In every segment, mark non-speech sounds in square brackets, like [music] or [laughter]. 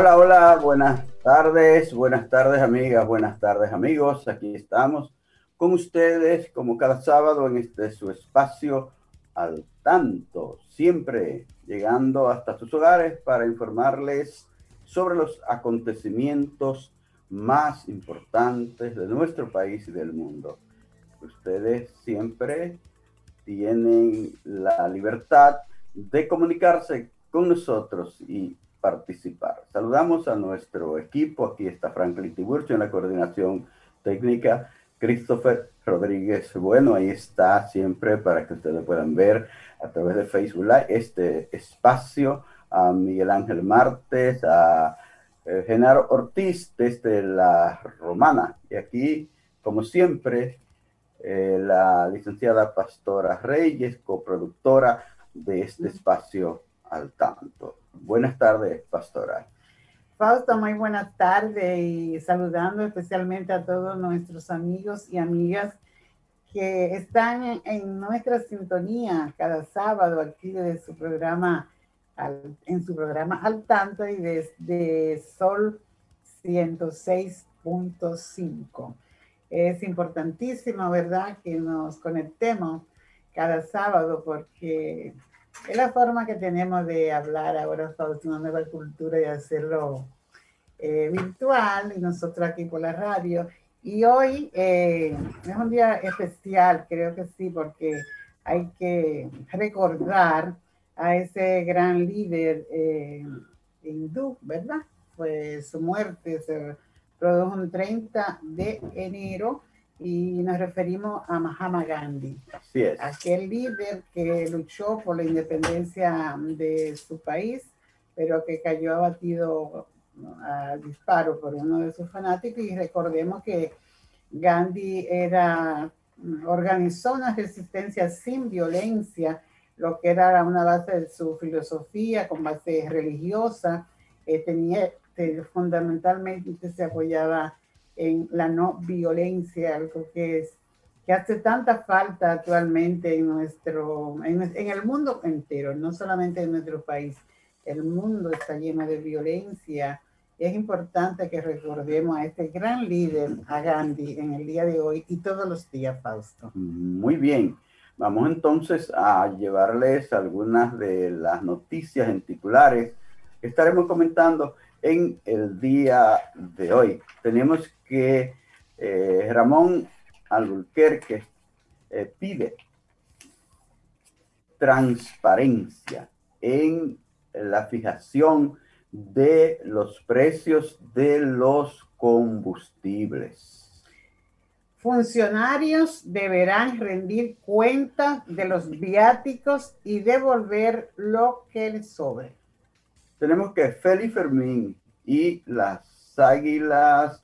Hola, hola, buenas tardes, buenas tardes amigas, buenas tardes amigos. Aquí estamos con ustedes como cada sábado en este su espacio al tanto, siempre llegando hasta sus hogares para informarles sobre los acontecimientos más importantes de nuestro país y del mundo. Ustedes siempre tienen la libertad de comunicarse con nosotros y participar. Saludamos a nuestro equipo. Aquí está Franklin Tiburcio en la coordinación técnica. Christopher Rodríguez, bueno, ahí está siempre para que ustedes puedan ver a través de Facebook Live este espacio. A Miguel Ángel Martes, a eh, Genaro Ortiz desde la Romana. Y aquí, como siempre, eh, la licenciada Pastora Reyes, coproductora de este espacio al tanto. Buenas tardes, pastora. Fausto, muy buenas tardes y saludando especialmente a todos nuestros amigos y amigas que están en, nuestra sintonía cada sábado aquí de su programa, en su programa al tanto y desde Sol 106.5. Es importantísimo, ¿verdad?, que nos conectemos cada sábado porque es la forma que tenemos de hablar ahora sobre una nueva cultura y hacerlo eh, virtual y nosotros aquí por la radio. Y hoy eh, es un día especial, creo que sí, porque hay que recordar a ese gran líder eh, hindú, ¿verdad? Pues su muerte se produjo un 30 de enero y nos referimos a Mahatma Gandhi, Así es. aquel líder que luchó por la independencia de su país, pero que cayó abatido a disparo por uno de sus fanáticos. Y recordemos que Gandhi era, organizó una resistencia sin violencia, lo que era una base de su filosofía con base religiosa, eh, tenía, fundamentalmente se apoyaba en la no violencia, algo que es que hace tanta falta actualmente en nuestro, en, el mundo entero, no solamente en nuestro país. El mundo está lleno de violencia. Es importante que recordemos a este gran líder, a Gandhi, en el día de hoy y todos los días, Fausto. Muy bien. Vamos entonces a llevarles algunas de las noticias en titulares que estaremos comentando en el día de hoy. Tenemos que eh, Ramón Albuquerque eh, pide transparencia en la fijación de los precios de los combustibles. Funcionarios deberán rendir cuenta de los viáticos y devolver lo que les sobre. Tenemos que Félix Fermín y las águilas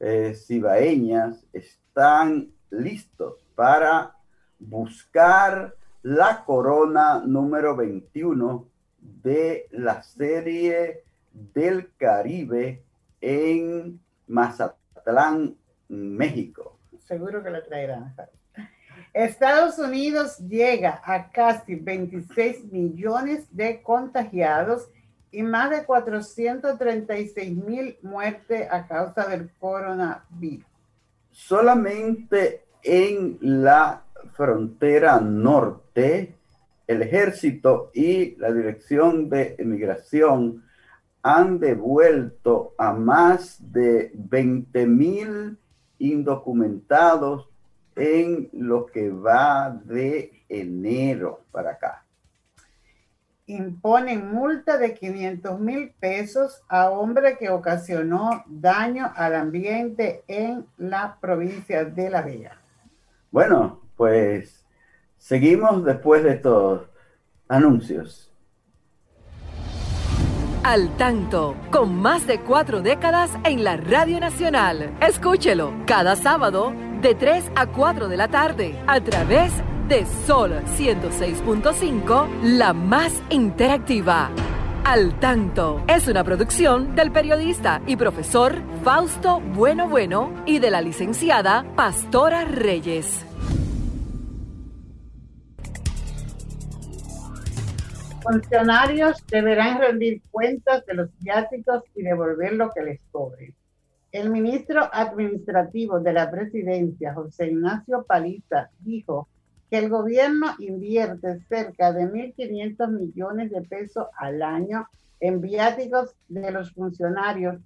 eh, cibaeñas están listos para buscar la corona número 21 de la serie del Caribe en Mazatlán, México. Seguro que la traerán. Estados Unidos llega a casi 26 millones de contagiados y más de 436 mil muertes a causa del coronavirus. Solamente en la frontera norte, el ejército y la dirección de inmigración han devuelto a más de 20 mil indocumentados en lo que va de enero para acá. Imponen multa de 500 mil pesos a hombre que ocasionó daño al ambiente en la provincia de La Vega. Bueno, pues seguimos después de estos anuncios. Al tanto, con más de cuatro décadas en la Radio Nacional. Escúchelo cada sábado de 3 a 4 de la tarde a través de Sol 106.5, la más interactiva. Al tanto es una producción del periodista y profesor Fausto Bueno Bueno y de la licenciada Pastora Reyes. Funcionarios deberán rendir cuentas de los viáticos y devolver lo que les cobre. El ministro administrativo de la presidencia, José Ignacio Paliza, dijo que el gobierno invierte cerca de 1.500 millones de pesos al año en viáticos de los funcionarios,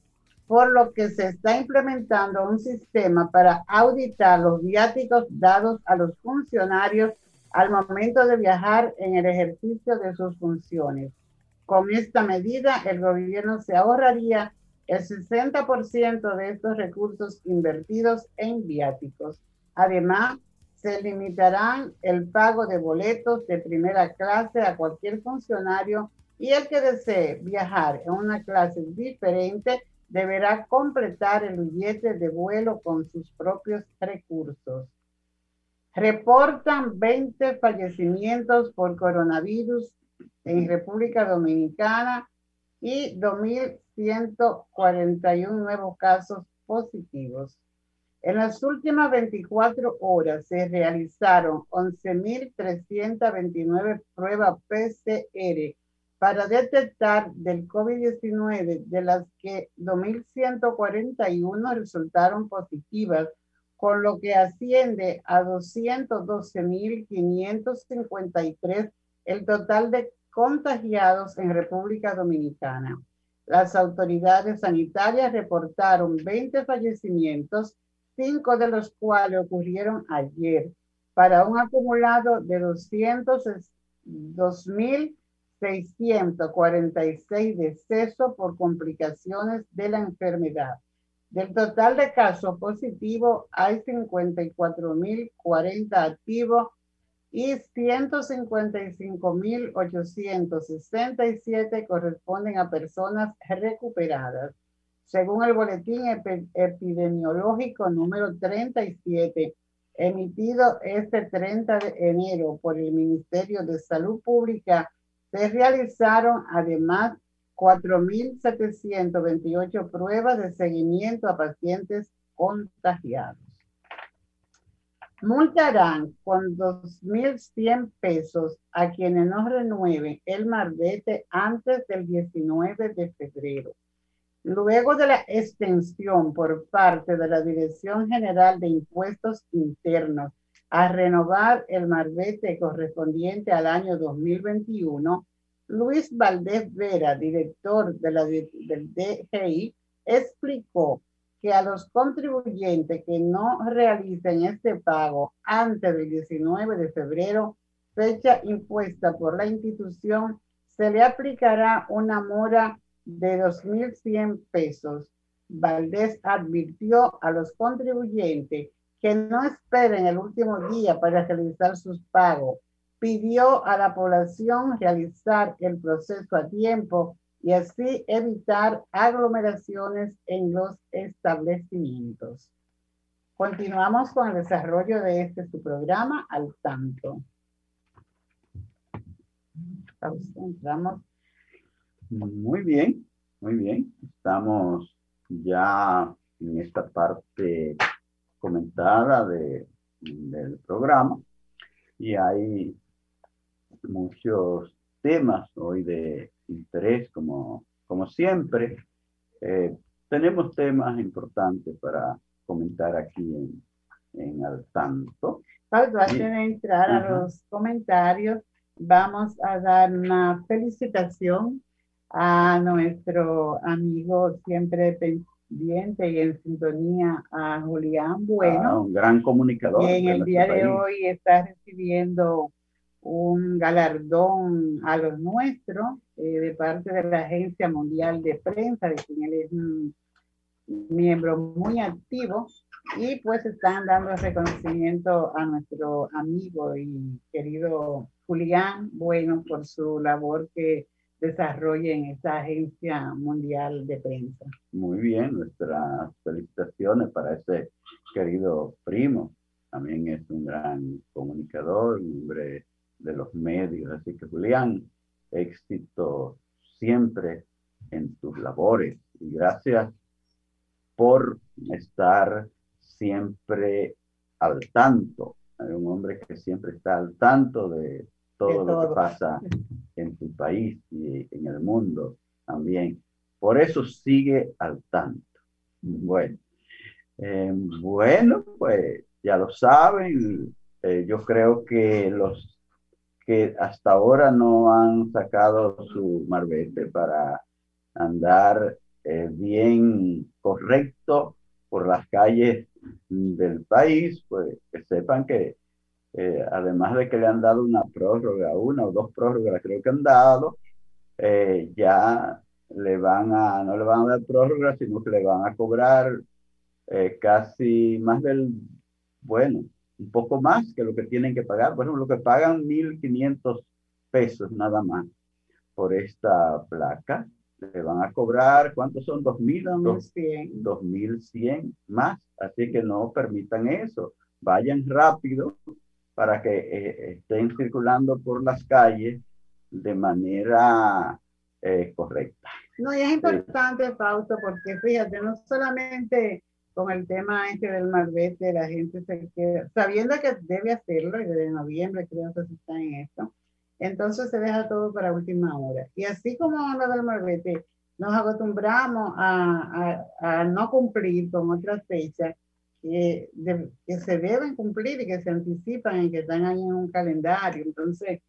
por lo que se está implementando un sistema para auditar los viáticos dados a los funcionarios al momento de viajar en el ejercicio de sus funciones. Con esta medida, el gobierno se ahorraría el 60% de estos recursos invertidos en viáticos. Además, se limitarán el pago de boletos de primera clase a cualquier funcionario y el que desee viajar en una clase diferente deberá completar el billete de vuelo con sus propios recursos. Reportan 20 fallecimientos por coronavirus en República Dominicana y 2.141 nuevos casos positivos. En las últimas 24 horas se realizaron 11.329 pruebas PCR para detectar del COVID-19, de las que 2.141 resultaron positivas con lo que asciende a 212.553 el total de contagiados en República Dominicana. Las autoridades sanitarias reportaron 20 fallecimientos, cinco de los cuales ocurrieron ayer, para un acumulado de 202.646 decesos por complicaciones de la enfermedad. Del total de casos positivos, hay 54.040 activos y 155.867 corresponden a personas recuperadas. Según el boletín epidemiológico número 37, emitido este 30 de enero por el Ministerio de Salud Pública, se realizaron además 4.728 pruebas de seguimiento a pacientes contagiados. Multarán con 2.100 pesos a quienes no renueven el marbete antes del 19 de febrero. Luego de la extensión por parte de la Dirección General de Impuestos Internos a renovar el marbete correspondiente al año 2021, Luis Valdés Vera, director de la, del DGI, explicó que a los contribuyentes que no realicen este pago antes del 19 de febrero, fecha impuesta por la institución, se le aplicará una mora de 2.100 pesos. Valdés advirtió a los contribuyentes que no esperen el último día para realizar sus pagos, pidió a la población realizar el proceso a tiempo y así evitar aglomeraciones en los establecimientos. Continuamos con el desarrollo de este su programa al tanto. Entramos. Muy bien, muy bien. Estamos ya en esta parte comentada de, del programa y hay muchos temas hoy de interés, como, como siempre. Eh, tenemos temas importantes para comentar aquí en, en Al Tanto. antes de entrar a los comentarios, vamos a dar una felicitación a nuestro amigo siempre pendiente y en sintonía a Julián Bueno. Ah, un gran comunicador. Que en el día de hoy está recibiendo un galardón a los nuestros eh, de parte de la Agencia Mundial de Prensa, de quien él es un miembro muy activo y pues están dando reconocimiento a nuestro amigo y querido Julián Bueno por su labor que desarrolla en esta agencia mundial de prensa. Muy bien, nuestras felicitaciones para ese querido primo. También es un gran comunicador, un hombre de los medios. Así que Julián, éxito siempre en tus labores y gracias por estar siempre al tanto. Hay un hombre que siempre está al tanto de todo, lo que pasa en tu país y en el mundo también. Por eso sigue al tanto. Bueno, eh, bueno, pues ya lo saben. Eh, yo creo que los que hasta ahora no han sacado su marbete para andar eh, bien correcto por las calles del país, pues que sepan que eh, además de que le han dado una prórroga, una o dos prórrogas, creo que han dado, eh, ya le van a, no le van a dar prórroga, sino que le van a cobrar eh, casi más del, bueno, un poco más que lo que tienen que pagar. Bueno, lo que pagan 1.500 pesos nada más por esta placa le van a cobrar, ¿cuántos son? ¿2.000? 2.100 más, así que no permitan eso. Vayan rápido para que eh, estén circulando por las calles de manera eh, correcta. No, y es importante, Fausto, porque fíjate, no solamente con el tema este del marbete, la gente se queda, sabiendo que debe hacerlo, y desde noviembre creo que se está en esto, entonces se deja todo para última hora. Y así como lo del marbete, nos acostumbramos a, a, a, no cumplir con otras fechas que, que, se deben cumplir y que se anticipan y que están ahí en un calendario. Entonces,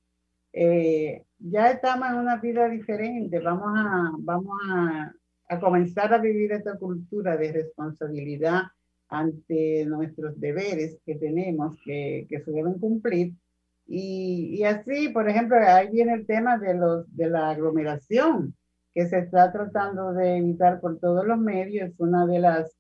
eh, ya estamos en una vida diferente. Vamos a, vamos a, a comenzar a vivir esta cultura de responsabilidad ante nuestros deberes que tenemos, que, que se deben cumplir y, y, así, por ejemplo, ahí viene el tema de, los, de la aglomeración, que se está tratando de evitar por todos los medios. Es una de las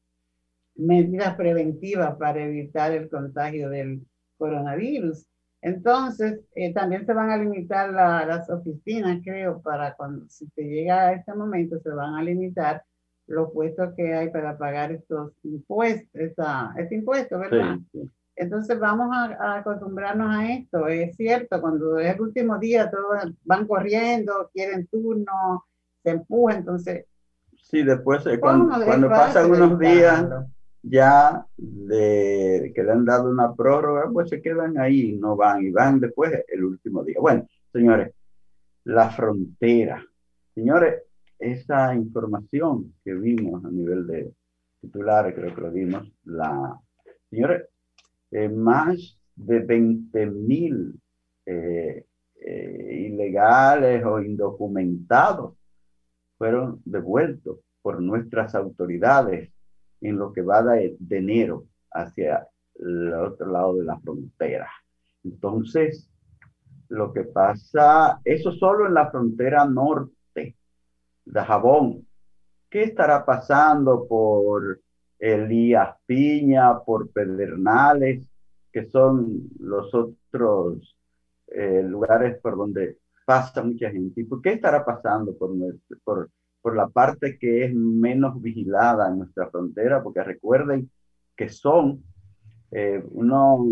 medidas preventivas para evitar el contagio del coronavirus. Entonces, eh, también se van a limitar las oficinas, creo, para cuando si se llega a este momento, se van a limitar los puestos que hay para pagar estos impuestos, este impuesto, ¿verdad? Sí, entonces vamos a, acostumbrarnos a esto. Es cierto, cuando es el último día, todos van corriendo, quieren turno, se empuja, entonces... Sí, después eh, cuando, cuando pasan unos días ya de, que le han dado una prórroga, pues se quedan ahí, no van y van después el último día. Bueno, señores, la frontera. Señores, esa información que vimos a nivel de titulares, creo que lo vimos, la... Señores, eh, más de 20 mil eh, eh, ilegales o indocumentados fueron devueltos por nuestras autoridades en lo que va de, enero hacia el otro lado de la frontera. Entonces, lo que pasa, eso solo en la frontera norte de Jabón. ¿Qué estará pasando por Elías Piña, por Pedernales, que son los otros eh, lugares por donde pasa mucha gente. ¿Y por qué estará pasando por, por, por la parte que es menos vigilada en nuestra frontera? Porque recuerden que son eh, unos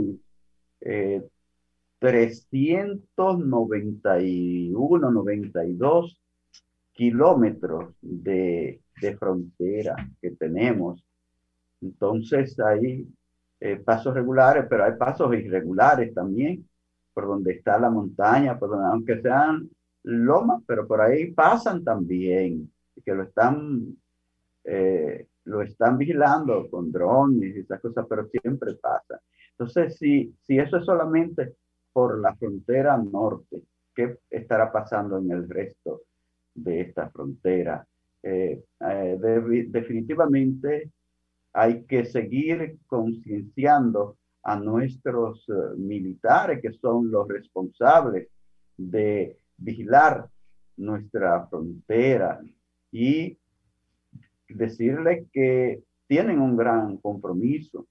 eh, 391, 92 kilómetros de, de frontera que tenemos entonces hay eh, pasos regulares, pero hay pasos irregulares también, por donde está la montaña, por donde, aunque sean lomas, pero por ahí pasan también, que lo están, eh, lo están vigilando con drones y esas cosas, pero siempre pasa. Entonces, si, si eso es solamente por la frontera norte, ¿qué estará pasando en el resto de esta frontera? Eh, eh, definitivamente hay que seguir concienciando a nuestros eh, militares que son los responsables de vigilar nuestra frontera y decirles que tienen un gran compromiso.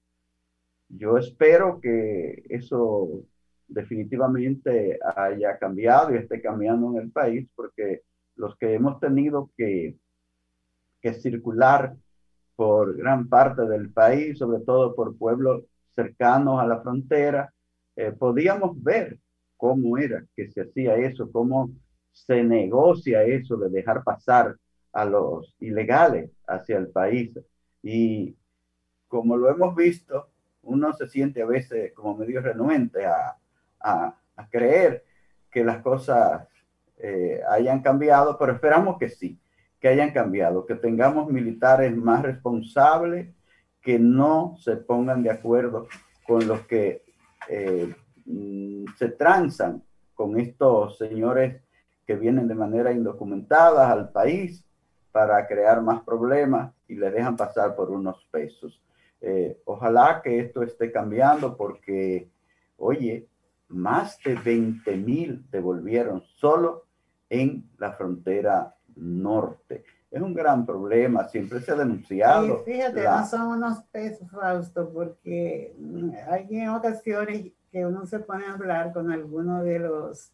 Yo espero que eso definitivamente haya cambiado y esté cambiando en el país, porque los que hemos tenido que, que circular por gran parte del país, sobre todo por pueblos cercanos a la frontera, eh, podíamos ver cómo era que se hacía eso, cómo se negocia eso de dejar pasar a los ilegales hacia el país. Y como lo hemos visto, uno se siente a veces como medio renuente a, a, creer que las cosas eh, hayan cambiado, pero esperamos que sí, que hayan cambiado, que tengamos militares más responsables, que no se pongan de acuerdo con los que eh, mm, se transan con estos señores que vienen de manera indocumentada al país para crear más problemas y le dejan pasar por unos pesos. Eh, ojalá que esto esté cambiando porque, oye, más de 20 mil devolvieron solo en la frontera norte. Es un gran problema, siempre se ha denunciado. fíjate, no son unos pesos, Fausto, porque hay en ocasiones que uno se pone a hablar con alguno de los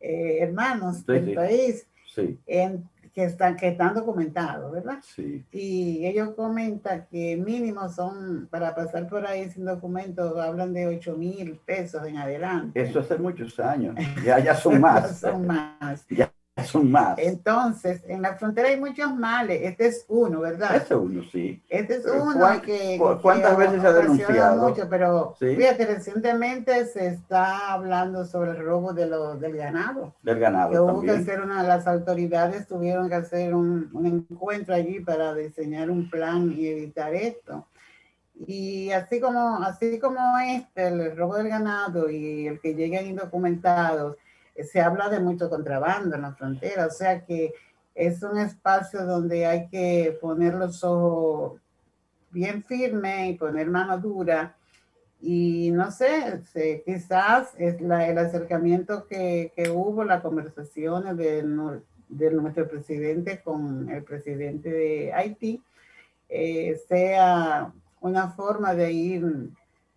eh, hermanos del país. Sí. En, que están, que están documentados, ¿verdad? Sí. Y ellos comentan que mínimo son, para pasar por ahí sin documentos, hablan de 8 mil pesos en adelante. Eso hace muchos años, [laughs] ya, ya son más. son más. Ya son más. Entonces, en la frontera hay muchos males. Este es uno, ¿verdad? Este es uno, sí. Este es uno que, ¿Cuántas veces se ha denunciado? Mucho, pero fíjate, recientemente se está hablando sobre el robo de lo, del ganado. Del ganado. Que hubo que hacer una, las autoridades tuvieron que hacer un, un encuentro allí para diseñar un plan y evitar esto. Y así como, así como este, el robo del ganado y el que lleguen indocumentados, se habla de mucho contrabando en la frontera, o sea que es un espacio donde hay que poner los ojos bien firmes y poner mano dura. Y no sé, quizás es la, el acercamiento que, que, hubo, las conversaciones de, de, nuestro presidente con el presidente de Haití, eh, sea una forma de ir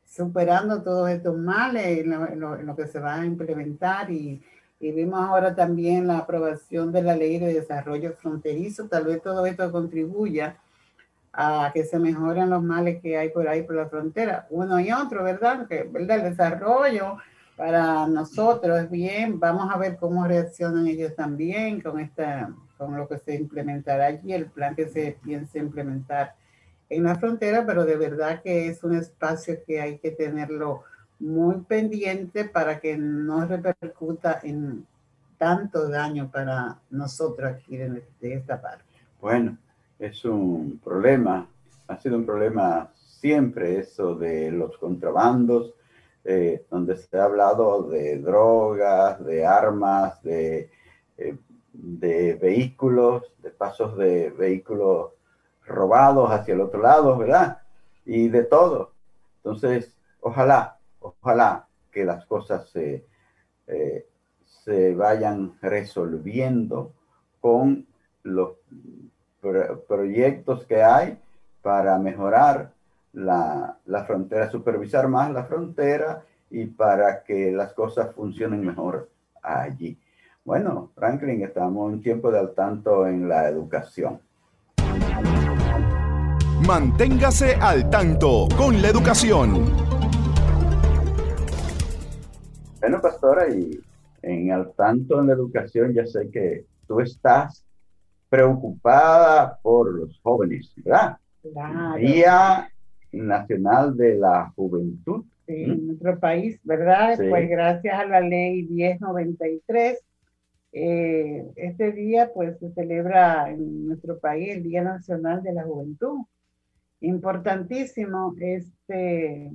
superando todos estos males en lo, que se va a implementar y, y, vimos ahora también la aprobación de la ley de desarrollo fronterizo. Tal vez todo esto contribuya a que se mejoren los males que hay por ahí por la frontera, uno y otro, ¿verdad? ¿verdad? el desarrollo para nosotros es bien, vamos a ver cómo reaccionan ellos también con, esta, con lo que se implementará allí, el plan que se piensa implementar en la frontera, pero de verdad que es un espacio que hay que tenerlo muy pendiente para que no repercuta en tanto daño para nosotros aquí de, esta parte. Bueno, es un problema, ha sido un problema siempre eso de los contrabandos, eh, donde se ha hablado de drogas, de armas, de, eh, de vehículos, de pasos de vehículos robados hacia el otro lado, ¿verdad? Y de todo. Entonces, ojalá, ojalá que las cosas se, eh, se vayan resolviendo con los proyectos que hay para mejorar la, la, frontera, supervisar más la frontera y para que las cosas funcionen mejor allí. Bueno, Franklin, estamos en tiempo de al tanto en la educación. Manténgase al tanto con la educación. Bueno, pastora, y en al tanto en la educación ya sé que tú estás preocupada por los jóvenes, ¿verdad? Día Nacional de la Juventud. Sí, en nuestro país, ¿verdad? Pues gracias a la ley 1093, eh, este día pues se celebra en nuestro país el Día Nacional de la Juventud importantísimo este,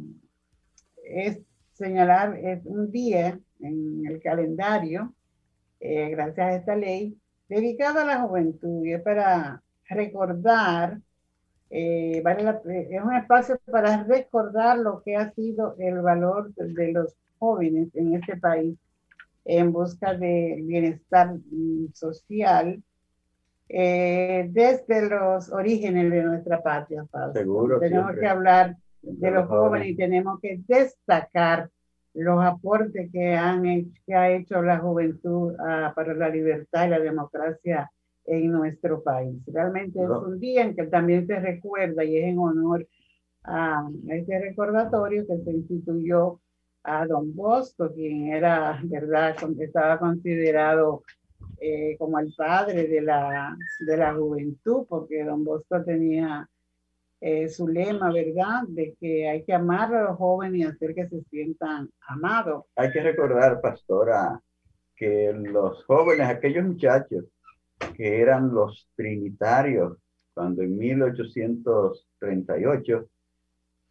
es señalar es un día en el calendario, eh, gracias a esta ley, dedicado a la juventud y es para recordar, eh, es un espacio para recordar lo que ha sido el valor de los jóvenes en este país en busca de bienestar mm, social eh, desde los orígenes de nuestra patria. Seguro. Tenemos que hablar de los jóvenes y tenemos que destacar los aportes que, han hecho, que ha hecho la juventud ah, para la libertad y la democracia en nuestro país. Realmente es un día en que también se recuerda y es en honor a este recordatorio que se instituyó a Don Bosco, quien era, ¿verdad?, estaba considerado eh, como el padre de la, de la juventud, porque Don Bosco tenía eh, su lema, ¿verdad?, de que hay que amar a los jóvenes y hacer que se sientan amados. Hay que recordar, pastora, que los jóvenes, aquellos muchachos que eran los trinitarios, cuando en 1838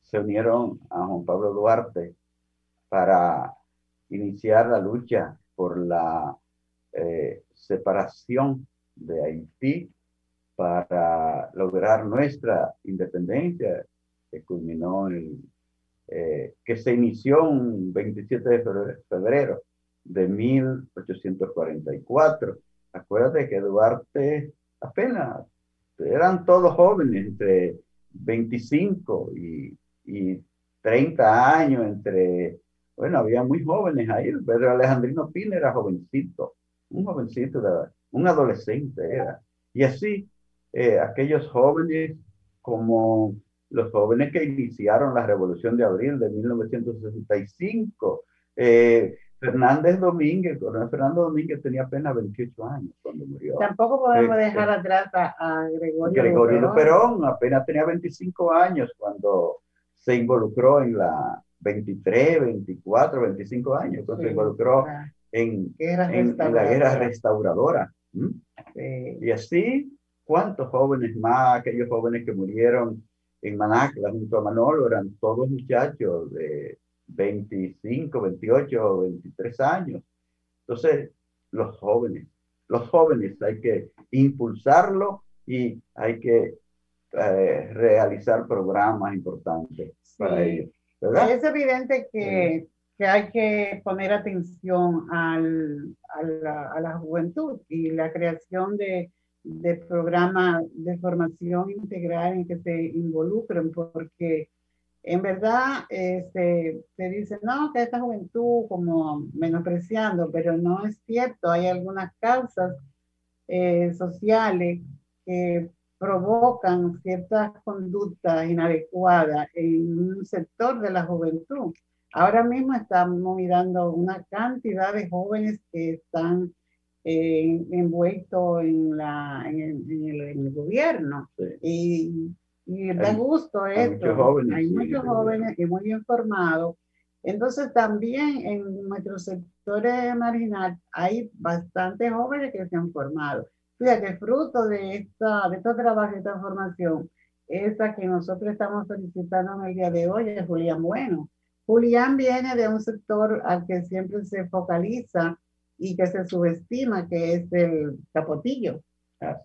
se unieron a Juan Pablo Duarte para iniciar la lucha por la eh, separación de Haití para lograr nuestra independencia, que culminó en, eh, que se inició un 27 de febrero de 1844. Acuérdate que Duarte apenas eran todos jóvenes, entre 25 y, y 30 años, entre, bueno, había muy jóvenes ahí. Pedro Alejandrino Pina era jovencito, un jovencito, un adolescente era. Y así, eh, aquellos jóvenes como los jóvenes que iniciaron la Revolución de Abril de 1965, eh, Fernández Domínguez, coronel Fernando Domínguez tenía apenas 28 años cuando murió. Tampoco podemos este, dejar atrás a, Gregorio, Gregorio Perón. apenas tenía 25 años cuando se involucró en la 23, 24, 25 años, cuando se involucró en, en, la guerra restauradora. Y así, ¿cuántos jóvenes más, aquellos jóvenes que murieron en Manacla junto a Manolo, eran todos muchachos de 25, 28, 23 años. Entonces, los jóvenes, los jóvenes hay que impulsarlo y hay que eh, realizar programas importantes para ellos. Es evidente que, que, hay que poner atención al, a, la, a, la, juventud y la creación de, de programas de formación integral en que se involucren, porque en verdad este, se dice, no, que esta juventud como menospreciando, pero no es cierto. Hay algunas causas eh, sociales que provocan ciertas conductas inadecuadas en un sector de la juventud. Ahora mismo estamos mirando una cantidad de jóvenes que están eh, envueltos en, la, en, el, en el, gobierno. Y y da gusto esto. Hay muchos jóvenes, y muy informados. Entonces también en nuestros sectores marginal hay bastantes jóvenes que se han formado. Fíjate, fruto de, esta, de estos trabajos, de esta formación, esa que nosotros estamos solicitando en el día de hoy es Julián Bueno. Julián viene de un sector al que siempre se focaliza y que se subestima, que es el capotillo.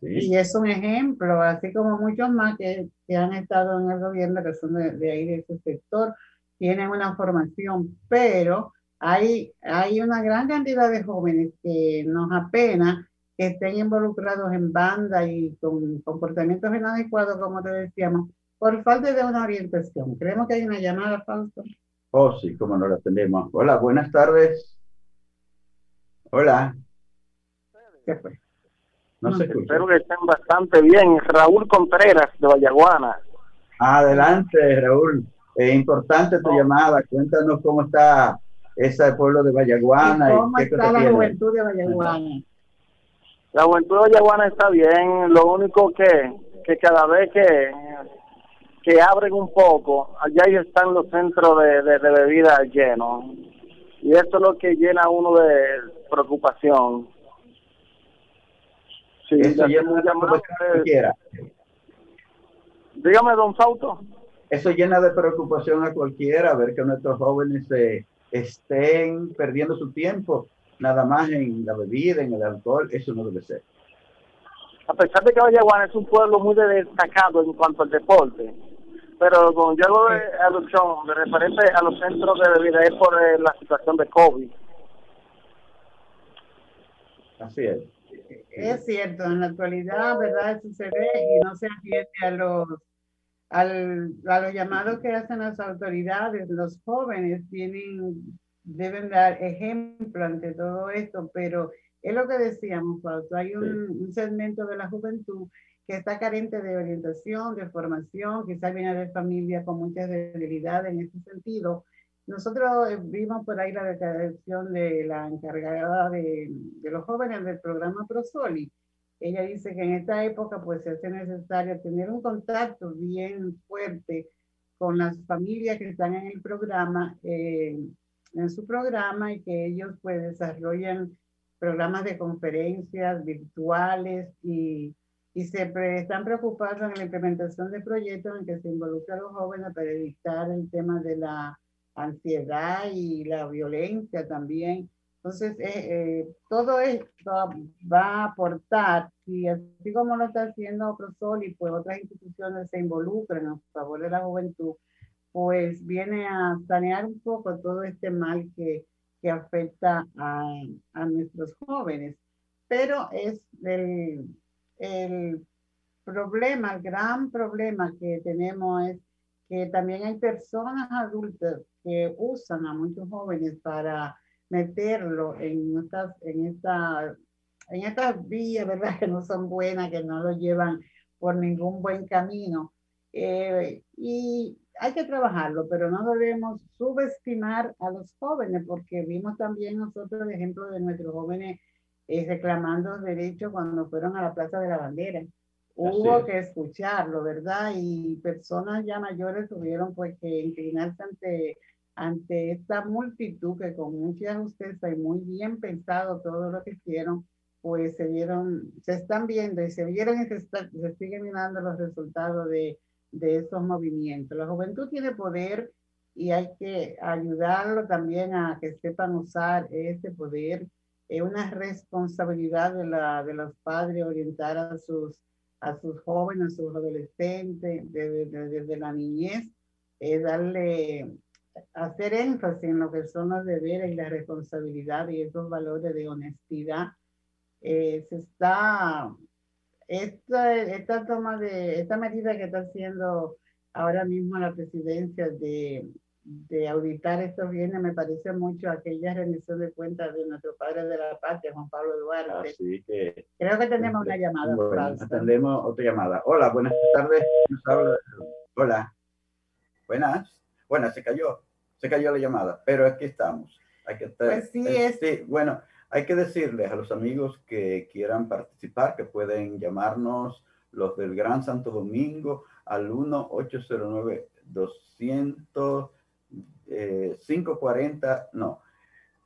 Y es un ejemplo, así como muchos más que, que han estado en el gobierno, que son de, ahí, de ese sector, tienen una formación, pero hay, hay una gran cantidad de jóvenes que nos apena que estén involucrados en banda y con comportamientos inadecuados, como te decíamos, por falta de una orientación. Creemos que hay una llamada, Fausto. Oh, sí, como no la tenemos. Hola, buenas tardes. Hola. ¿Qué fue? No sé. Espero que estén bastante bien. Raúl Contreras, de Vallaguana. Adelante, Raúl. Es importante tu llamada. Cuéntanos cómo está ese pueblo de Vallaguana. ¿Cómo está la juventud de Vallaguana? La juventud de Vallaguana está bien. Lo único que, que cada vez que, que abren un poco, allá están los centros de, de, de bebida llenos. Y esto es lo que llena uno de preocupación Sí, eso llena de cualquiera. Dígame, don Fausto. Eso llena de preocupación a cualquiera, ver que nuestros jóvenes se estén perdiendo su tiempo nada más en la bebida, en el alcohol, eso no debe ser. pesar de que Vallaguana es un pueblo muy destacado en cuanto al deporte, pero con yo hago de alusión de referente a los centros de bebida es por eh, la situación de COVID. Así es. Es cierto, en la actualidad, ¿verdad? Eso se ve y no se atiende a los, al, a los llamados que hacen las autoridades. Los jóvenes tienen, deben dar ejemplo ante todo esto, pero es lo que decíamos, Fausto, hay un, un segmento de la juventud que está carente de orientación, de formación, quizás viene de familia con muchas debilidades en ese sentido. Nosotros eh, vimos por ahí la declaración de la encargada de, de los jóvenes del programa ProSoli. Ella dice que en esta época pues se hace necesario tener un contacto bien fuerte con las familias que están en el programa, eh, en su programa y que ellos pues desarrollan programas de conferencias virtuales y y se están preocupados en la implementación de proyectos en que se involucra a los jóvenes para evitar el tema de la ansiedad y la violencia también. Entonces, eh, eh, todo esto va a aportar, y así como lo está haciendo Prosol y pues otras instituciones se involucran a favor de la juventud, pues viene a sanear un poco todo este mal que, que afecta a, a nuestros jóvenes. Pero es el, el problema, el gran problema que tenemos es que también hay personas adultas que usan a muchos jóvenes para meterlo en estas, en esta, en estas vías, ¿verdad? [laughs] Que no son buenas, que no lo llevan por ningún buen camino. Eh, y hay que trabajarlo, pero no debemos subestimar a los jóvenes, porque vimos también nosotros el ejemplo de nuestros jóvenes eh, reclamando derechos cuando fueron a la Plaza de la Bandera. Hubo que escucharlo, ¿verdad? Y personas ya mayores tuvieron pues que inclinarse ante, ante esta multitud que con mucha justicia y muy bien pensado todo lo que hicieron, pues se vieron, se están viendo y se vieron y se, siguen mirando los resultados de, de esos movimientos. La juventud tiene poder y hay que ayudarlo también a que sepan usar ese poder es una responsabilidad de, la, de los padres orientar a sus, a sus jóvenes, a sus adolescentes, desde, la niñez, es darle, hacer énfasis en lo que son los deberes y la responsabilidad y esos valores de honestidad. Eh, se está, esta, esta toma de, esta medida que está haciendo ahora mismo la presidencia de de auditar estos bienes me parece mucho aquella rendición de cuentas de nuestro padre de la patria, Juan Pablo Duarte. Así que, Creo que tenemos una llamada. Bueno, atendemos otra llamada. Hola, buenas tardes. Hola. Buenas. Buenas, se cayó. Se cayó la llamada, pero aquí estamos. Hay que estar, pues sí, es... bueno, hay que decirles a los amigos que quieran participar que pueden llamarnos los del Gran Santo Domingo al 1 809 200 540, eh, no,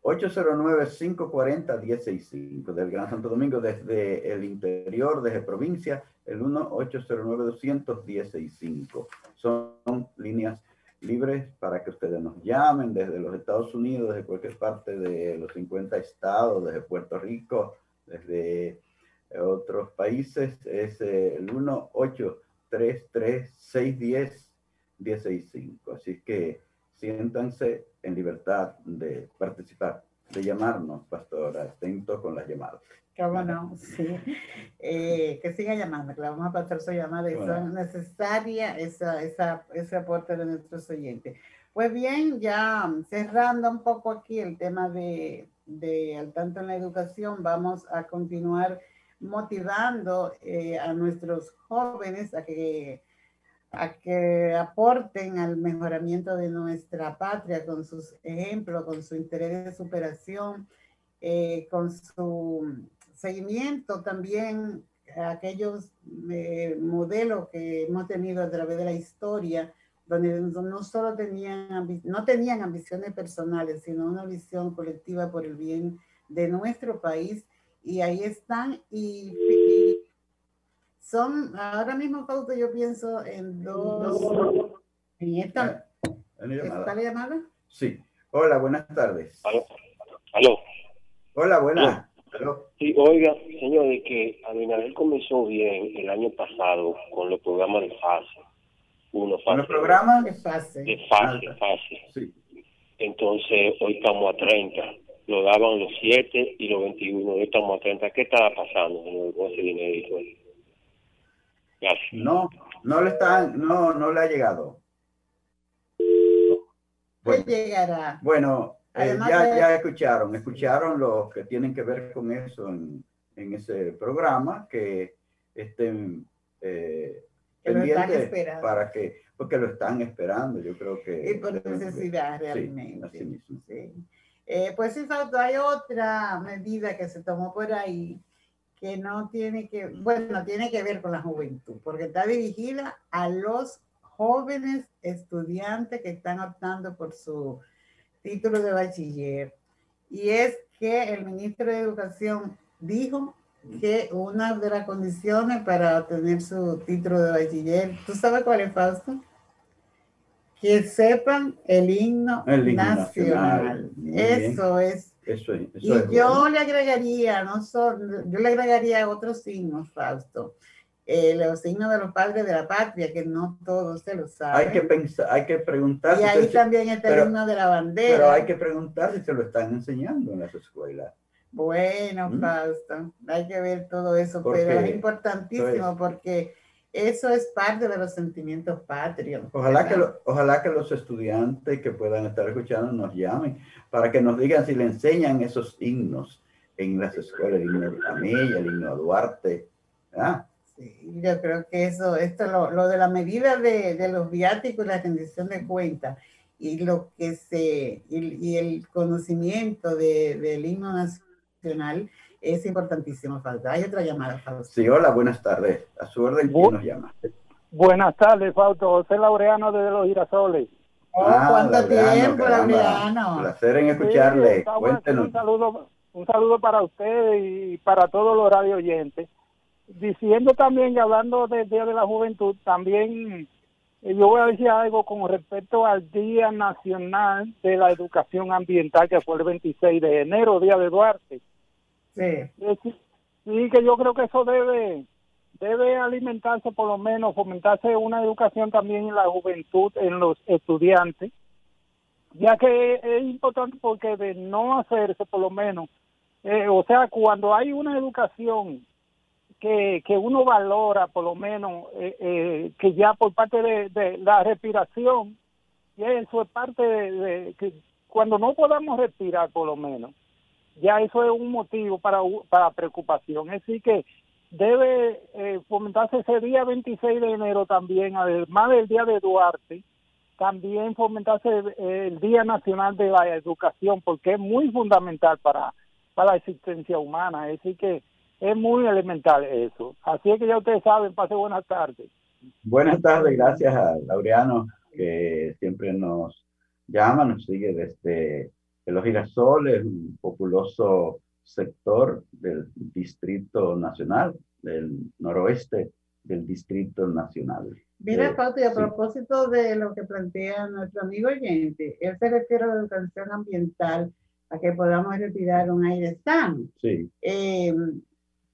809-540-165 del Gran Santo Domingo desde el interior, desde provincia, el 1-809-200-165. Son líneas libres para que ustedes nos llamen desde los Estados Unidos, desde cualquier parte de los 50 estados, desde Puerto Rico, desde otros países. Es el 1-833-610-165. Así que siéntanse en libertad de participar, de llamarnos, pastora, atento con las llamadas. ¿Cómo no? Sí. Eh, que siga llamando, que la vamos a pasar su llamada y es necesaria esa, esa, ese aporte de nuestros oyentes. Pues bien, ya cerrando un poco aquí el tema de, de al tanto en la educación, vamos a continuar motivando eh, a nuestros jóvenes a que a que aporten al mejoramiento de nuestra patria con sus ejemplos, con su interés de superación, eh, con su seguimiento también a aquellos eh, modelos que hemos tenido a través de la historia, donde no solo tenían, no tenían ambiciones personales, sino una visión colectiva por el bien de nuestro país. Y ahí están y son, ahora mismo, Fausto, yo pienso en dos. En esta. ¿Está la llamada? Sí. Hola, buenas tardes. ¿Aló? ¿Aló? Hola, buenas. Sí, oiga, señor, de que Abinader comenzó bien el año pasado con los programas de fase. Uno, fase. ¿Los programas? De fase. De fase, fase. Sí. Entonces, hoy estamos a 30. Lo daban los 7 y los 21. Hoy estamos a 30. ¿Qué estaba pasando con ese dinero? Gracias. No, no le, están, no, no le ha llegado. Bueno, llegará? Bueno, eh, ya, ya escucharon, escucharon los que tienen que ver con eso en, en ese programa, que estén eh, pendientes para que, porque lo están esperando, yo creo que... Y por necesidad realmente. Sí, Eh, pues sí, hay otra medida que se tomó por ahí que no tiene que, bueno, tiene que ver con la juventud, porque está dirigida a los jóvenes estudiantes que están optando por su título de bachiller. Y es que el ministro de Educación dijo que una de las condiciones para obtener su título de bachiller, ¿tú sabes cuál es, Fausto? Que sepan el himno, nacional. Eso es. Eso, y yo le agregaría, no solo, yo le agregaría otros signos, Fausto eh, los signos de los padres de la patria, que no todos se lo saben. Hay que pensar, hay que preguntar. Y ahí también está el himno de la bandera. Pero hay que preguntar si se lo están enseñando en las escuelas. Bueno, ¿Mm? Fausto, hay que ver todo eso, pero es importantísimo porque eso es parte de los sentimientos patrios. Ojalá que, ojalá que los estudiantes que puedan estar escuchando nos llamen para que nos digan si le enseñan esos himnos en las escuelas, el himno de Camilla, el himno de Duarte. ¿ah? Sí, yo creo que eso, esto, lo, lo de la medida de, de, los viáticos y la rendición de cuentas y lo que se, y, el conocimiento de, del himno nacional es importantísimo, Fausto. Hay otra llamada, Fausto. Sí, hola, buenas tardes. A su orden, ¿quién nos llama? Buenas tardes, Fausto. José Laureano desde Los Girasoles. Oh, ah, ¿cuánto tiempo, Laureano? Placer en escucharle. Cuéntenos. Un saludo, un saludo para usted y para todos los radio oyentes diciendo también y hablando del Día de la Juventud, también eh, yo voy a decir algo con respecto al Día Nacional de la Educación Ambiental, que fue el 26 de enero, Día de Duarte. Sí. Sí, que yo creo que eso debe debe alimentarse, por lo menos, fomentarse una educación también en la juventud, en los estudiantes, ya que es importante porque de no hacerse, por lo menos, eh, o sea, cuando hay una educación que, uno valora, por lo menos, eh, eh, que ya por parte de, la respiración, y eso es parte de, que cuando no podamos respirar, por lo menos, ya eso es un motivo para, para preocupación. Decir, que debe eh, fomentarse ese día 26 de enero también, además del día de Duarte, también fomentarse el Día Nacional de la Educación, porque es muy fundamental para, para la existencia humana. Es decir, que es muy elemental eso. Así es que ya ustedes saben, pase buenas tardes. Buenas tardes, gracias a Laureano que siempre nos llama, nos sigue desde Los Girasoles, un populoso sector del Distrito Nacional, del noroeste del Distrito Nacional. Mira, eh, Pati, a propósito de lo que plantea nuestro amigo oyente, él se refiere a la educación ambiental, a que podamos retirar un aire sano. Sí. Eh,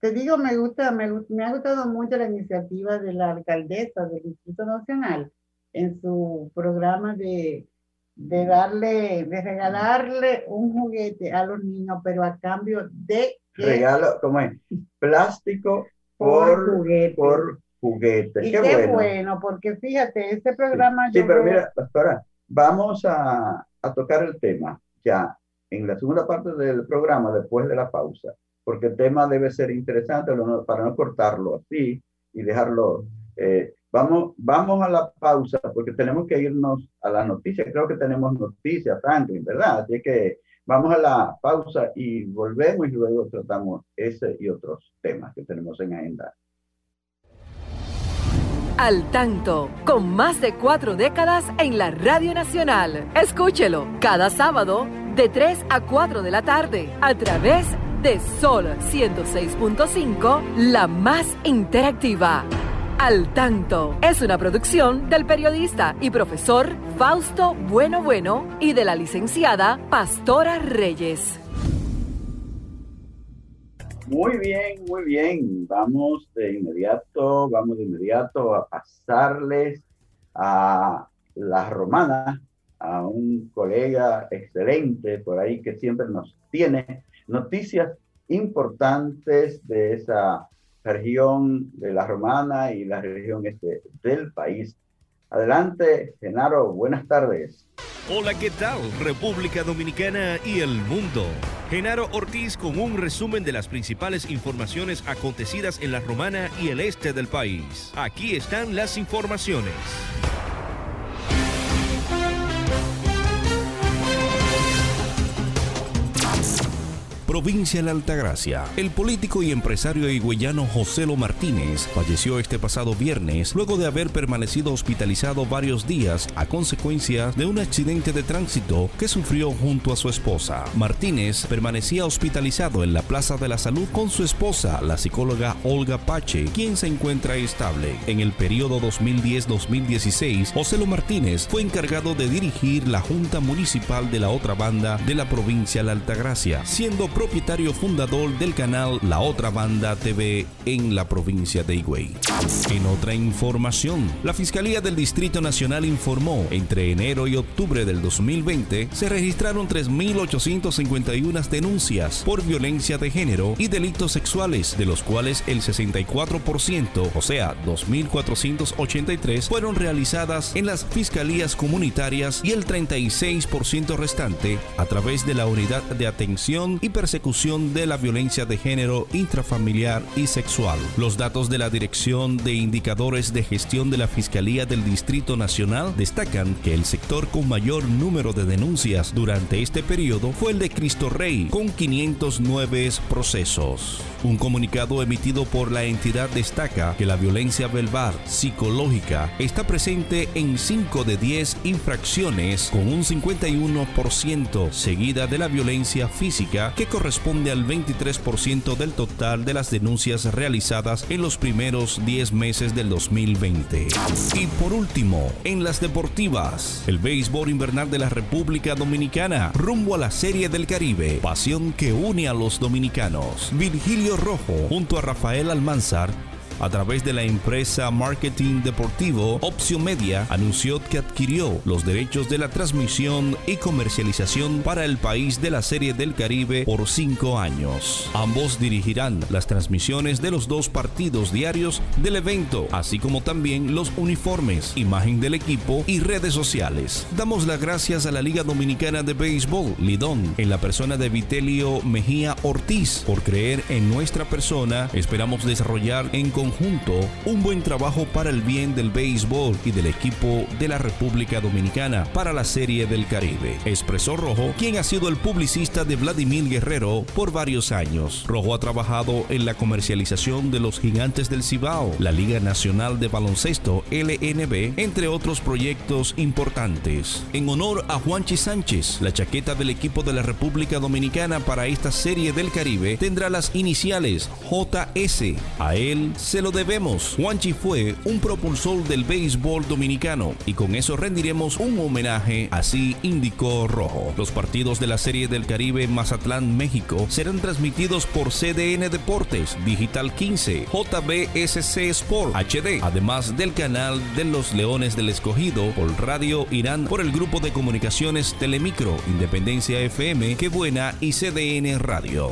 te digo, me gusta, me, me, ha gustado mucho la iniciativa de la alcaldesa del Distrito Nacional en su programa de, de darle, de regalarle un juguete a los niños, pero a cambio de regalo, ¿cómo es? Plástico por, juguete. Por juguete. Y qué, bueno. porque fíjate, este programa. Sí, pero mira, pastora, vamos a, a tocar el tema ya en la segunda parte del programa, después de la pausa porque el tema debe ser interesante para no cortarlo así y dejarlo. Eh, vamos, vamos a la pausa porque tenemos que irnos a la noticia. Creo que tenemos noticias, Franklin, ¿verdad? Así que vamos a la pausa y volvemos y luego tratamos ese y otros temas que tenemos en agenda. Al tanto, con más de cuatro décadas en la Radio Nacional. Escúchelo cada sábado de 3 a 4 de la tarde a través de de Sol 106.5, la más interactiva. Al tanto es una producción del periodista y profesor Fausto Bueno Bueno y de la licenciada Pastora Reyes. Muy bien, muy bien. Vamos de inmediato, vamos de inmediato a pasarles a la romana, a un colega excelente por ahí que siempre nos tiene noticias importantes de esa región de la romana y la región este del país. Adelante, Genaro, buenas tardes. Hola, ¿qué tal? República Dominicana y el mundo. Genaro Ortiz con un resumen de las principales informaciones acontecidas en la Romana y el este del país. Aquí están las informaciones. Provincia de Altagracia. El político y empresario higüeyano José Lo Martínez falleció este pasado viernes luego de haber permanecido hospitalizado varios días a consecuencia de un accidente de tránsito que sufrió junto a su esposa. Martínez permanecía hospitalizado en la Plaza de la Salud con su esposa, la psicóloga Olga Pache, quien se encuentra estable. En el periodo 2010-2016, José Lo Martínez fue encargado de dirigir la Junta Municipal de la otra banda de la provincia de Altagracia, siendo propietario fundador del canal La Otra Banda TV en la provincia de Higüey. En otra información, la Fiscalía del Distrito Nacional informó entre enero y octubre del 2020 se registraron 3.851 denuncias por violencia de género y delitos sexuales, de los cuales el 64%, o sea, 2.483, fueron realizadas en las fiscalías comunitarias y el 36% restante a través de la Unidad de Atención y Persecución persecución de la violencia de género intrafamiliar y sexual. Los datos de la Dirección de Indicadores de Gestión de la Fiscalía del Distrito Nacional destacan que el sector con mayor número de denuncias durante este periodo fue el de Cristo Rey, con 509 procesos. Un comunicado emitido por la entidad destaca que la violencia verbal psicológica está presente en 5 de 10 infracciones con un 51%, seguida de la violencia física que corresponde al 23% del total de las denuncias realizadas en los primeros 10 meses del 2020. Y por último, en las deportivas, el béisbol invernal de la República Dominicana rumbo a la Serie del Caribe, pasión que une a los dominicanos. Virgilio Rojo junto a Rafael Almanzar a través de la empresa Marketing Deportivo Opción Media, anunció que adquirió los derechos de la transmisión y comercialización para el país de la Serie del Caribe por cinco años. Ambos dirigirán las transmisiones de los dos partidos diarios del evento, así como también los uniformes, imagen del equipo y redes sociales. Damos las gracias a la Liga Dominicana de Béisbol, Lidón, en la persona de Vitelio Mejía Ortiz, por creer en nuestra persona. Esperamos desarrollar en conjunto conjunto un buen trabajo para el bien del béisbol y del equipo de la República Dominicana para la Serie del Caribe. Expresó Rojo, quien ha sido el publicista de Vladimir Guerrero por varios años. Rojo ha trabajado en la comercialización de los Gigantes del Cibao, la Liga Nacional de Baloncesto LNB, entre otros proyectos importantes. En honor a Juanchi Sánchez, la chaqueta del equipo de la República Dominicana para esta Serie del Caribe tendrá las iniciales JS. A él se lo debemos. Juanchi fue un propulsor del béisbol dominicano y con eso rendiremos un homenaje, así indicó Rojo. Los partidos de la Serie del Caribe Mazatlán, México serán transmitidos por CDN Deportes, Digital 15, JBSC Sport HD, además del canal de los Leones del Escogido por Radio Irán por el grupo de comunicaciones Telemicro, Independencia FM, Que Buena y CDN Radio.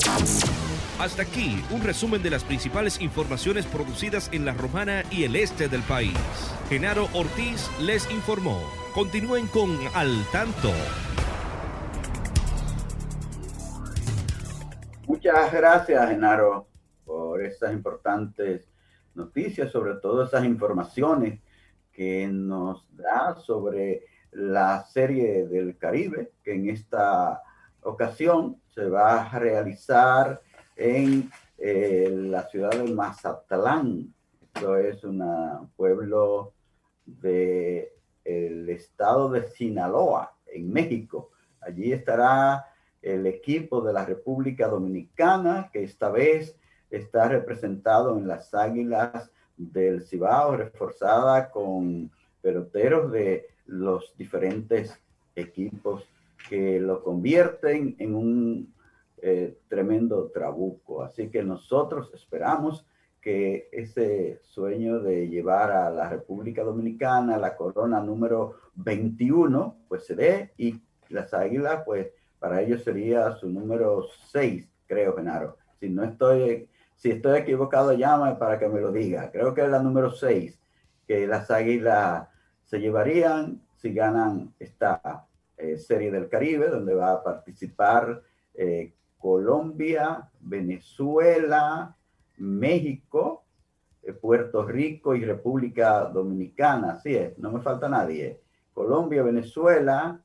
Hasta aquí un resumen de las principales informaciones producidas en la Romana y el este del país. Genaro Ortiz les informó. Continúen con Al Tanto. Muchas gracias, Genaro, por estas importantes noticias, sobre todo esas informaciones que nos da sobre la serie del Caribe, que en esta ocasión se va a realizar en eh, la ciudad de Mazatlán. Esto es un pueblo del el estado de Sinaloa, en México. Allí estará el equipo de la República Dominicana, que esta vez está representado en las Águilas del Cibao, reforzada con peloteros de los diferentes equipos que lo convierten en un eh, tremendo trabuco. Así que nosotros esperamos que ese sueño de llevar a la República Dominicana la corona número 21, pues se dé y las águilas, pues para ellos sería su número 6, creo, Genaro. Si no estoy, si estoy equivocado, llame para que me lo diga. Creo que es la número 6 que las águilas se llevarían si ganan esta eh, serie del Caribe, donde va a participar eh, Colombia, Venezuela, México, eh, Puerto Rico y República Dominicana. Así es, no me falta nadie. Colombia, Venezuela,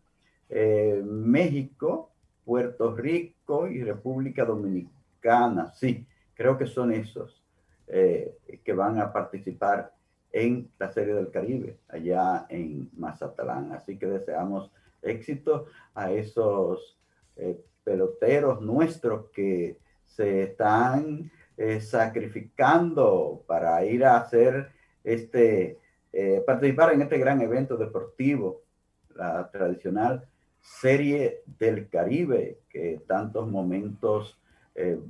México, Puerto Rico y República Dominicana. Sí, creo que son esos que van a participar en la Serie del Caribe, allá en Mazatlán. Así que deseamos éxito a esos eh, peloteros nuestros que se están eh, sacrificando para ir a hacer este, eh, participar en este gran evento deportivo, la tradicional Serie del Caribe, que tantos momentos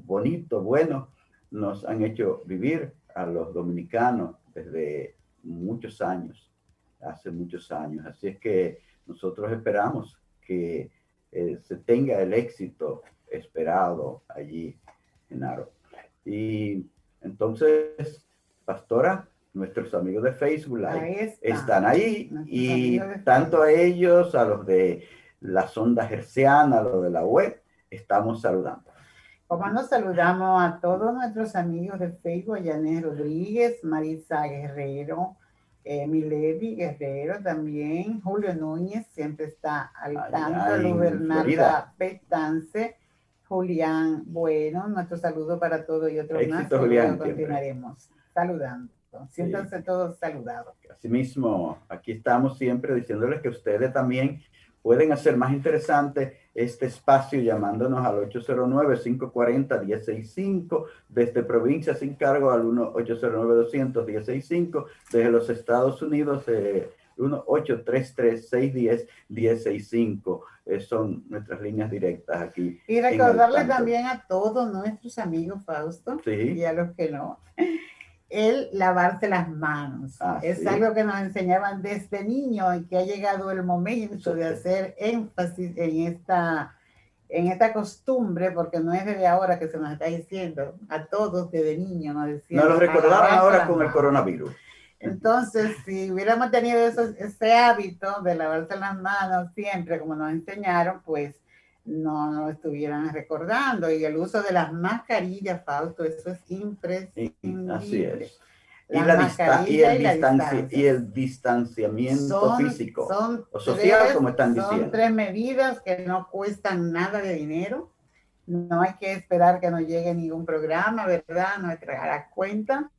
bonitos, buenos, nos han hecho vivir a los dominicanos desde muchos años, hace muchos años. Así es que nosotros esperamos que eh, se tenga el éxito esperado allí, Genaro. Y entonces, pastora, nuestros amigos de Facebook están ahí y tanto a ellos, a los de la sonda gerciana, a los de la web, estamos saludando. Como nos saludamos a todos nuestros amigos de Facebook, Yané Rodríguez, Marisa Guerrero, eh, Milady Guerrero también, Julio Núñez siempre está al tanto, Lu Bernarda Petance, Julián Bueno, nuestro saludo para todos y otros más. Julián, continuaremos saludando. Siéntanse todos saludados. Asimismo, aquí estamos siempre diciéndoles que ustedes también pueden hacer más interesante este espacio llamándonos al 809-540-165, desde provincia sin cargo al 1-809-200-165, desde los Estados Unidos, eh, 1-833-610-165. Eh, son nuestras líneas directas aquí. Y recordarle también a todos nuestros amigos, Fausto, y a los que no, el lavarse las manos. Ah, es algo que nos enseñaban desde niño y que ha llegado el momento de hacer énfasis en esta, en esta costumbre, porque no es desde ahora que se nos está diciendo, a todos desde niño nos decían. Nos lo recordaron ahora con el coronavirus. Entonces, si hubiéramos tenido ese hábito de lavarse las manos siempre, como nos enseñaron, pues no nos estuvieran recordando. Y el uso de las mascarillas, Fausto, eso es imprescindible. Así es. Y, la y, el distancia, y el distanciamiento físico o social, como están diciendo. Son tres medidas que no cuestan nada de dinero. No hay que esperar que nos llegue ningún programa, ¿verdad? Nuestra cuenta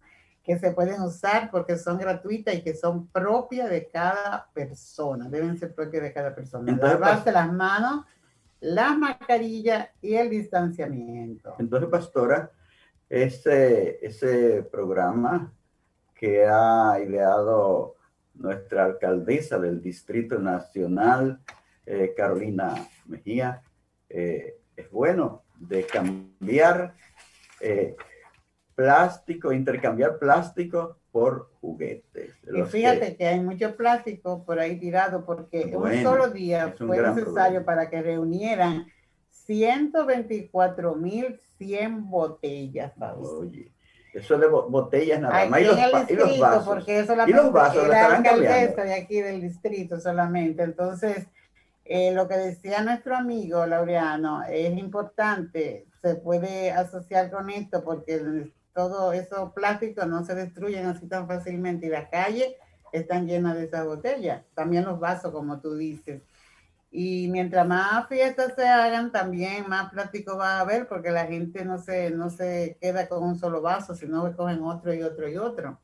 que se pueden usar porque son gratuitas y que son propias de cada persona. Deben ser propias de cada persona. Entonces, Lavarse las manos la mascarilla y el distanciamiento. Entonces, pastora, ese, ese programa que ha ideado nuestra alcaldesa del Distrito Nacional, eh, Carolina Mejía, eh, es bueno de cambiar eh, plástico, intercambiar plástico por juguetes. Y fíjate que... hay mucho plástico por ahí tirado porque un solo día fue necesario para que reunieran 124.100 botellas. Oye, eso de botellas nada más. Y los, y los, vasos. Porque eso la, y los vasos la alcaldesa de aquí del distrito solamente. Entonces, eh, lo que decía nuestro amigo Laureano es importante, se puede asociar con esto porque todo eso plástico no se destruyen así tan fácilmente y las calles están llenas de esas botellas, también los vasos como tú dices. Y mientras más fiestas se hagan, también más plástico va a haber porque la gente no se, no se queda con un solo vaso, sino que cogen otro y otro y otro.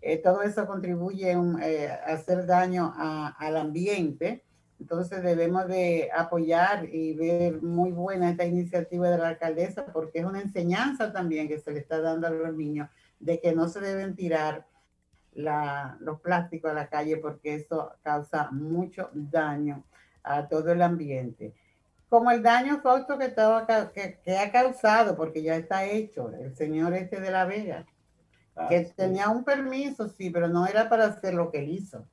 Eh, todo eso contribuye eh, a hacer daño al ambiente entonces debemos de apoyar y ver muy buena esta iniciativa de la alcaldesa porque es una enseñanza también que se le está dando a los niños de que no se deben tirar los plásticos a la calle porque eso causa mucho daño a todo el ambiente. como el daño Fausto que, estaba, que, que, ha causado, porque ya está hecho, el señor este de La Vega, ah, que tenía un permiso, sí, pero no era para hacer lo que él hizo.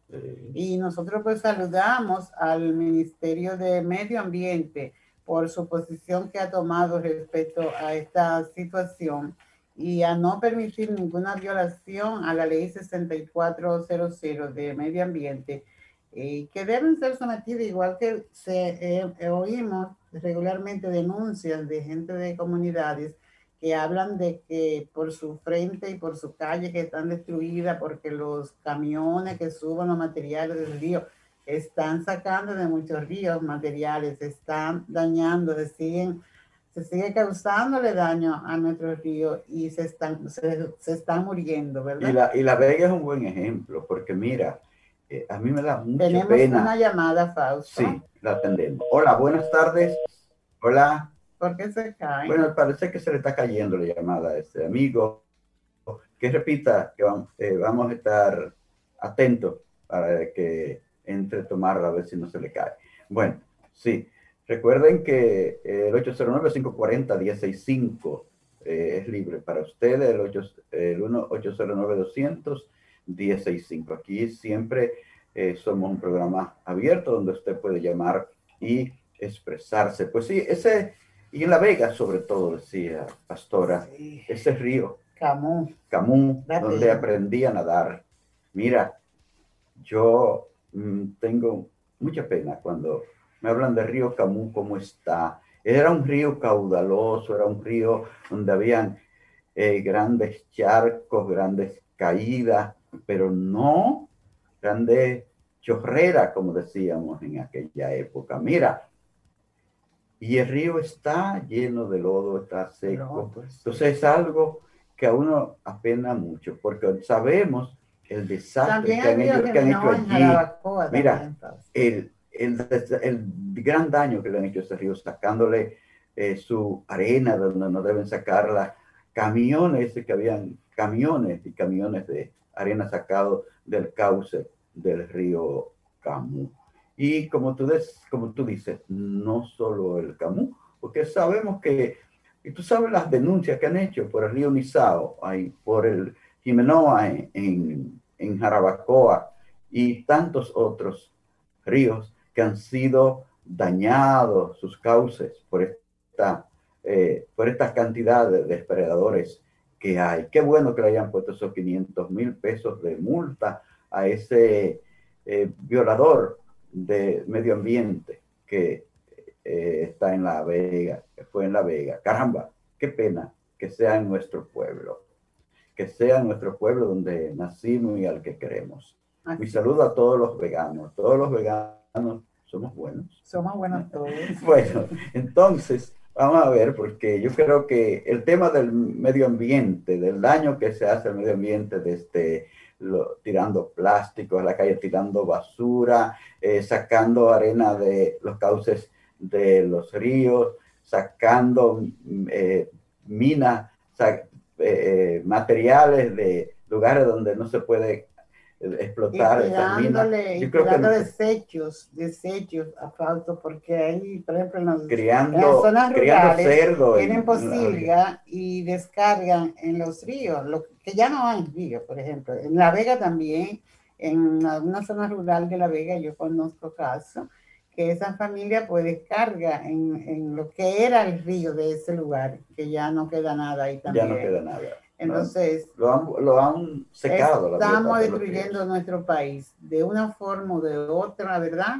Y nosotros pues saludamos al Ministerio de Medio Ambiente por su posición que ha tomado respecto a esta situación y a no permitir ninguna violación a la ley 6400 de medio ambiente y que deben ser sometidos, igual que se, eh, eh, oímos regularmente denuncias de gente de comunidades que hablan de que por su frente y por su calle que están destruidas porque los camiones que suban los materiales del río están sacando de muchos ríos materiales, están dañando, se siguen se sigue causándole daño a nuestro río y se están, se, se están muriendo, ¿verdad? Y la, y la Vega es un buen ejemplo, porque mira, eh, a mí me da mucha Tenemos pena. una llamada, Fausto. Sí, la atendemos. Hola, buenas tardes. Hola. ¿Por qué se cae? Bueno, parece que se le está cayendo la llamada a este amigo. Que repita que vamos, eh, vamos a estar atentos para que entre tomarla a ver si no se le cae. Bueno, sí. Recuerden que el 809-540-165 eh, es libre para ustedes, el, 8, el 809-200 1065. Aquí siempre eh, somos un programa abierto donde usted puede llamar y expresarse. Pues sí, ese, y en La Vega sobre todo, decía Pastora, ese río. Camú. Camú, donde aprendí a nadar. Mira, yo mm, tengo mucha pena cuando me hablan del río Camú, cómo está. Era un río caudaloso, era un río donde habían eh, grandes charcos, grandes caídas, pero no grande chorrera, como decíamos en aquella época. Mira, y el río está lleno de lodo, está seco. Pues. Entonces es algo que a uno apena mucho, porque sabemos el desastre que han, hecho, allí. Mira, el, el, el, gran daño que le han hecho a ese río, sacándole eh, su arena donde no deben sacarla, camiones que habían camiones y camiones de arena sacado del cauce del río Camus. Y como tú, des, como tú dices, no solo el Camus, porque sabemos que, y tú sabes las denuncias que han hecho por el río Nizao, por el Jimenoa en, en, Jarabacoa y tantos otros ríos que han sido dañados sus cauces por esta, eh, por estas cantidades de depredadores que hay. Qué bueno que le hayan puesto esos 500 mil pesos de multa a ese eh, violador de medio ambiente que eh, está en La Vega, que fue en La Vega. Caramba, qué pena que sea en nuestro pueblo, que sea en nuestro pueblo donde nacimos y al que queremos. Mi saludo a todos los veganos. Todos los veganos somos buenos. Somos buenos todos. [laughs] bueno, entonces, Vamos a ver, porque yo creo que el tema del medio ambiente, del daño que se hace al medio ambiente desde lo, tirando plástico a la calle, tirando basura, eh, sacando arena de los cauces de los ríos, sacando eh, minas, eh, materiales de lugares donde no se puede explotar y y creando desechos, desechos, asfalto, porque ahí, por ejemplo, en, las zonas rurales tienen posilga y descargan en los ríos, lo, que ya no hay ríos, por ejemplo. En La Vega también, en alguna zona rural de La Vega, yo conozco casos, que esa familia pues descarga en, en, lo que era el río de ese lugar, que ya no queda nada ahí también. Ya no queda nada. Entonces, lo han, lo han secado. Estamos destruyendo nuestro país de una forma o de otra, ¿verdad?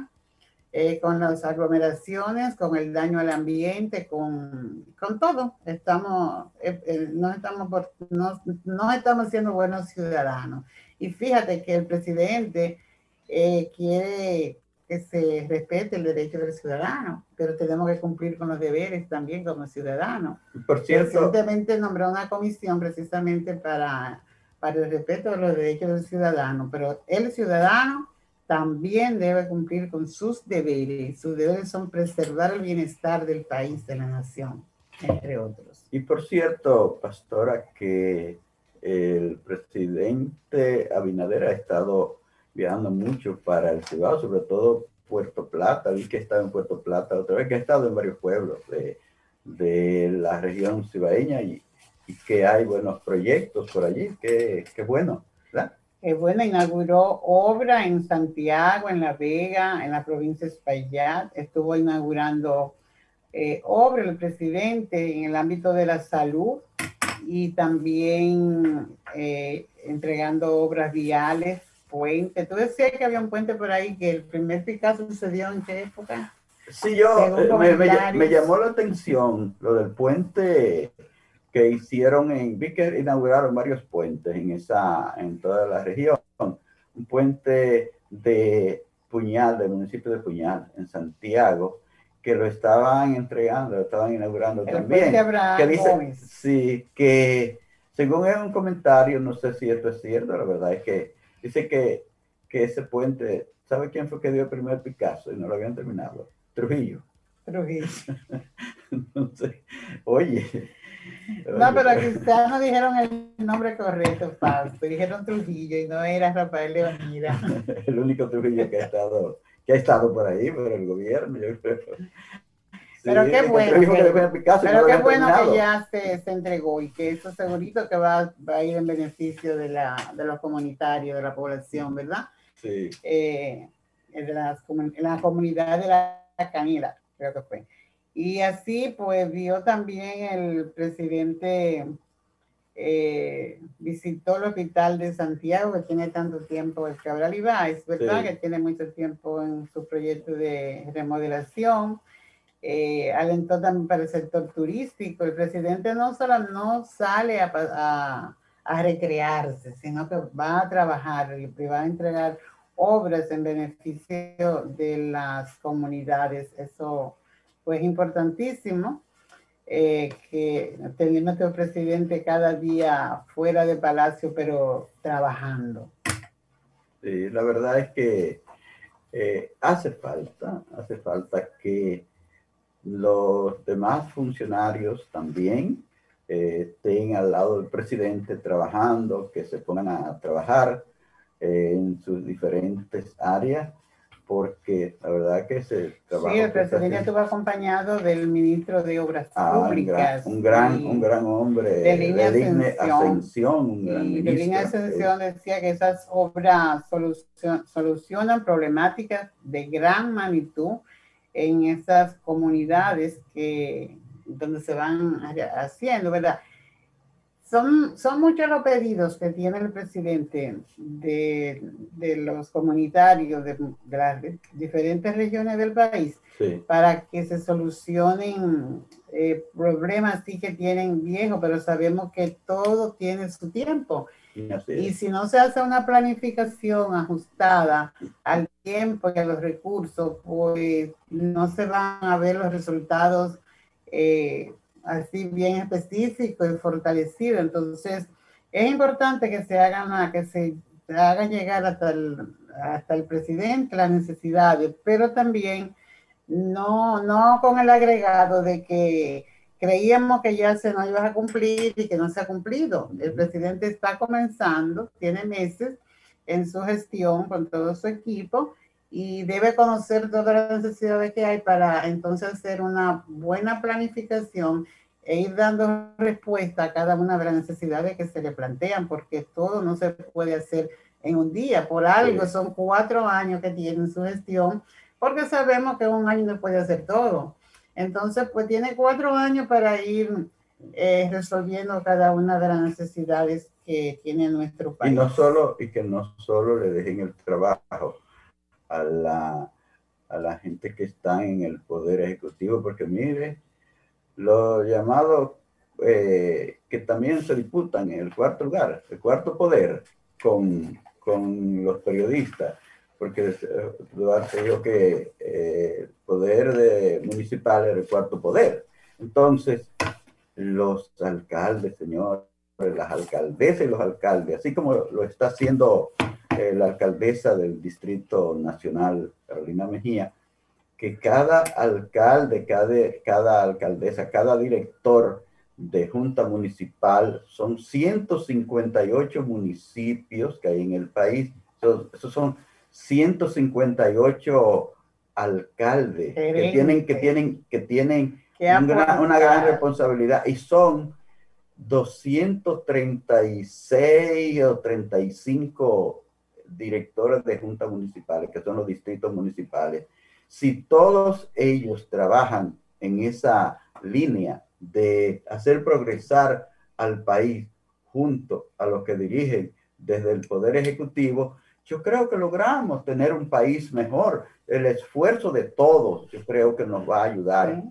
Eh, con las aglomeraciones, con el daño al ambiente, con, con todo. Estamos, eh, eh, no, estamos no, no, estamos siendo buenos ciudadanos. Y fíjate que el presidente quiere que se respete el derecho del ciudadano, pero tenemos que cumplir con los deberes también como ciudadanos. Por cierto, recientemente nombró una comisión precisamente para, para el respeto de los derechos del ciudadano, pero el ciudadano también debe cumplir con sus deberes. Sus deberes son preservar el bienestar del país, de la nación, entre otros. Y por cierto, pastora, que el presidente Abinader ha estado viajando mucho para el Cibao, sobre todo Puerto Plata, vi que he estado en Puerto Plata, otra vez que he estado en varios pueblos de, de la región cibaeña y, y, que hay buenos proyectos por allí, que, que bueno, ¿verdad? Que bueno, inauguró obra en Santiago, en La Vega, en la provincia de Espaillat, estuvo inaugurando eh, obra el presidente en el ámbito de la salud y también eh, entregando obras viales, puentes. Tú decías que había un puente por ahí, que el primer Picasso sucedió en qué época? Sí, yo eh, me, me, me, llamó la atención lo del puente que hicieron en, vi que inauguraron varios puentes en esa, en toda la región. Un puente de Puñal, del municipio de Puñal, en Santiago, que lo estaban entregando, lo estaban inaugurando también. Que dice, sí, que según es un comentario, no sé si esto es cierto, la verdad es que dice que, que ese puente, ¿sabe quién fue que dio el primer Picasso y no lo habían terminado? Trujillo. Trujillo. [laughs] Entonces, oye. No, pero quizás no dijeron el nombre correcto, Fausto. Dijeron Trujillo y no era Rafael Leonida. [laughs] el único Trujillo que ha estado que ha estado por ahí, por el gobierno, yo creo. Pero qué bueno, que, pero qué bueno que ya se, se, entregó y que eso segurito que va, va, a ir en beneficio de, la, de los comunitarios, de la población, ¿verdad? Sí. Eh, de las, en la comunidad de la Canela, creo que fue. Y así pues vio también el presidente eh, visitó el hospital de Santiago, que tiene tanto tiempo el Cabral Ibáez, ¿verdad? Sí. Que tiene mucho tiempo en su proyecto de remodelación. Eh, alentó también para el sector turístico. El presidente no solo no sale a, a, a recrearse, sino que va a trabajar y va a entregar obras en beneficio de las comunidades. Eso pues importantísimo eh, que tener nuestro presidente cada día fuera de palacio, pero trabajando. Sí, la verdad es que eh, hace falta, hace falta que los demás funcionarios también eh, estén al lado del presidente trabajando, que se pongan a trabajar eh, en sus diferentes áreas porque la verdad que se trabaja. Sí, el presidente estuvo acompañado del ministro de Obras ah, Públicas. Un gran, un gran, hombre de línea de ascensión. ascensión un gran y de línea ascensión decía que esas obras solucion, solucionan problemáticas de gran magnitud en esas comunidades que donde se van haciendo, ¿verdad? Son, son muchos los pedidos que tiene el presidente de, de los comunitarios de, de, las diferentes regiones del país sí. para que se solucionen eh, problemas sí que tienen viejos, pero sabemos que todo tiene su tiempo. Y si no se hace una planificación ajustada al tiempo y a los recursos, pues no se van a ver los resultados eh, así bien específico y fortalecido. Entonces, es importante que se hagan, que se hagan llegar hasta el, hasta el presidente las necesidades, pero también no, no con el agregado de que creíamos que ya se nos iba a cumplir y que no se ha cumplido. El presidente está comenzando, tiene meses en su gestión con todo su equipo y debe conocer todas las necesidades que hay para entonces hacer una buena planificación e ir dando respuesta a cada una de las necesidades que se le plantean, porque todo no se puede hacer en un día. Por algo son cuatro años que tiene su gestión, porque sabemos que un año no puede hacer todo. Entonces, pues tiene cuatro años para ir eh, resolviendo cada una de las necesidades que tiene nuestro país. Y no solo, y que no solo le dejen el trabajo a la, a la gente que está en el poder ejecutivo, porque mire, los llamados eh, que también se disputan en el cuarto lugar, el cuarto poder con, con los periodistas, porque Duarte dijo que eh, el poder de, municipal era el cuarto poder. Entonces, los alcaldes, señores, las alcaldesas y los alcaldes, así como lo está haciendo eh, la alcaldesa del Distrito Nacional, Carolina Mejía, que cada alcalde, cada, cada alcaldesa, cada director de junta municipal, son 158 municipios que hay en el país, esos son 158 alcaldes que tienen, que tienen, que tienen una gran responsabilidad y son 236 o 35 directores de juntas municipales, que son los distritos municipales. Si todos ellos trabajan en esa línea de hacer progresar al país junto a los que dirigen desde el Poder Ejecutivo, yo creo que logramos tener un país mejor. El esfuerzo de todos, yo creo que nos va a ayudar.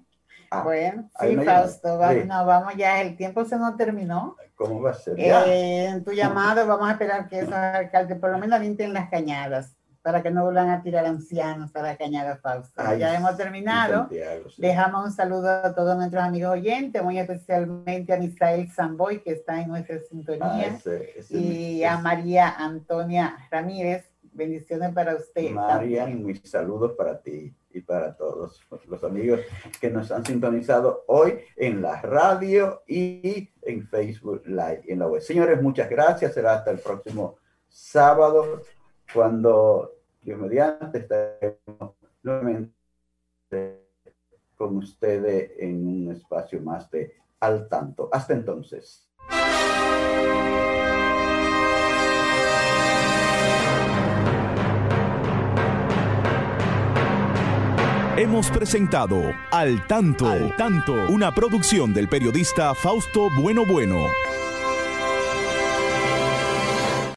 Ah, bueno, sí, Fausto, vamos, vamos ya, el tiempo se nos terminó. ¿Cómo va a ser? Eh, en tu llamado vamos a esperar que esos alcaldes por lo menos limpien las cañadas para que no vuelvan a tirar ancianos para cañadas Fausto. ya hemos terminado. Dejamos un saludo a todos nuestros amigos oyentes, muy especialmente a Misael Samboy, que está en nuestra sintonía, ah, y a María Antonia Ramírez. Bendiciones para usted. María, mis saludos para ti y para todos los amigos que nos han sintonizado hoy en la radio y en Facebook Live en la web. Señores, muchas gracias. Será hasta el próximo sábado cuando Dios mediante estaremos nuevamente con ustedes en un espacio más de al tanto. Hasta entonces. Hemos presentado Al Tanto, Al Tanto, una producción del periodista Fausto Bueno Bueno.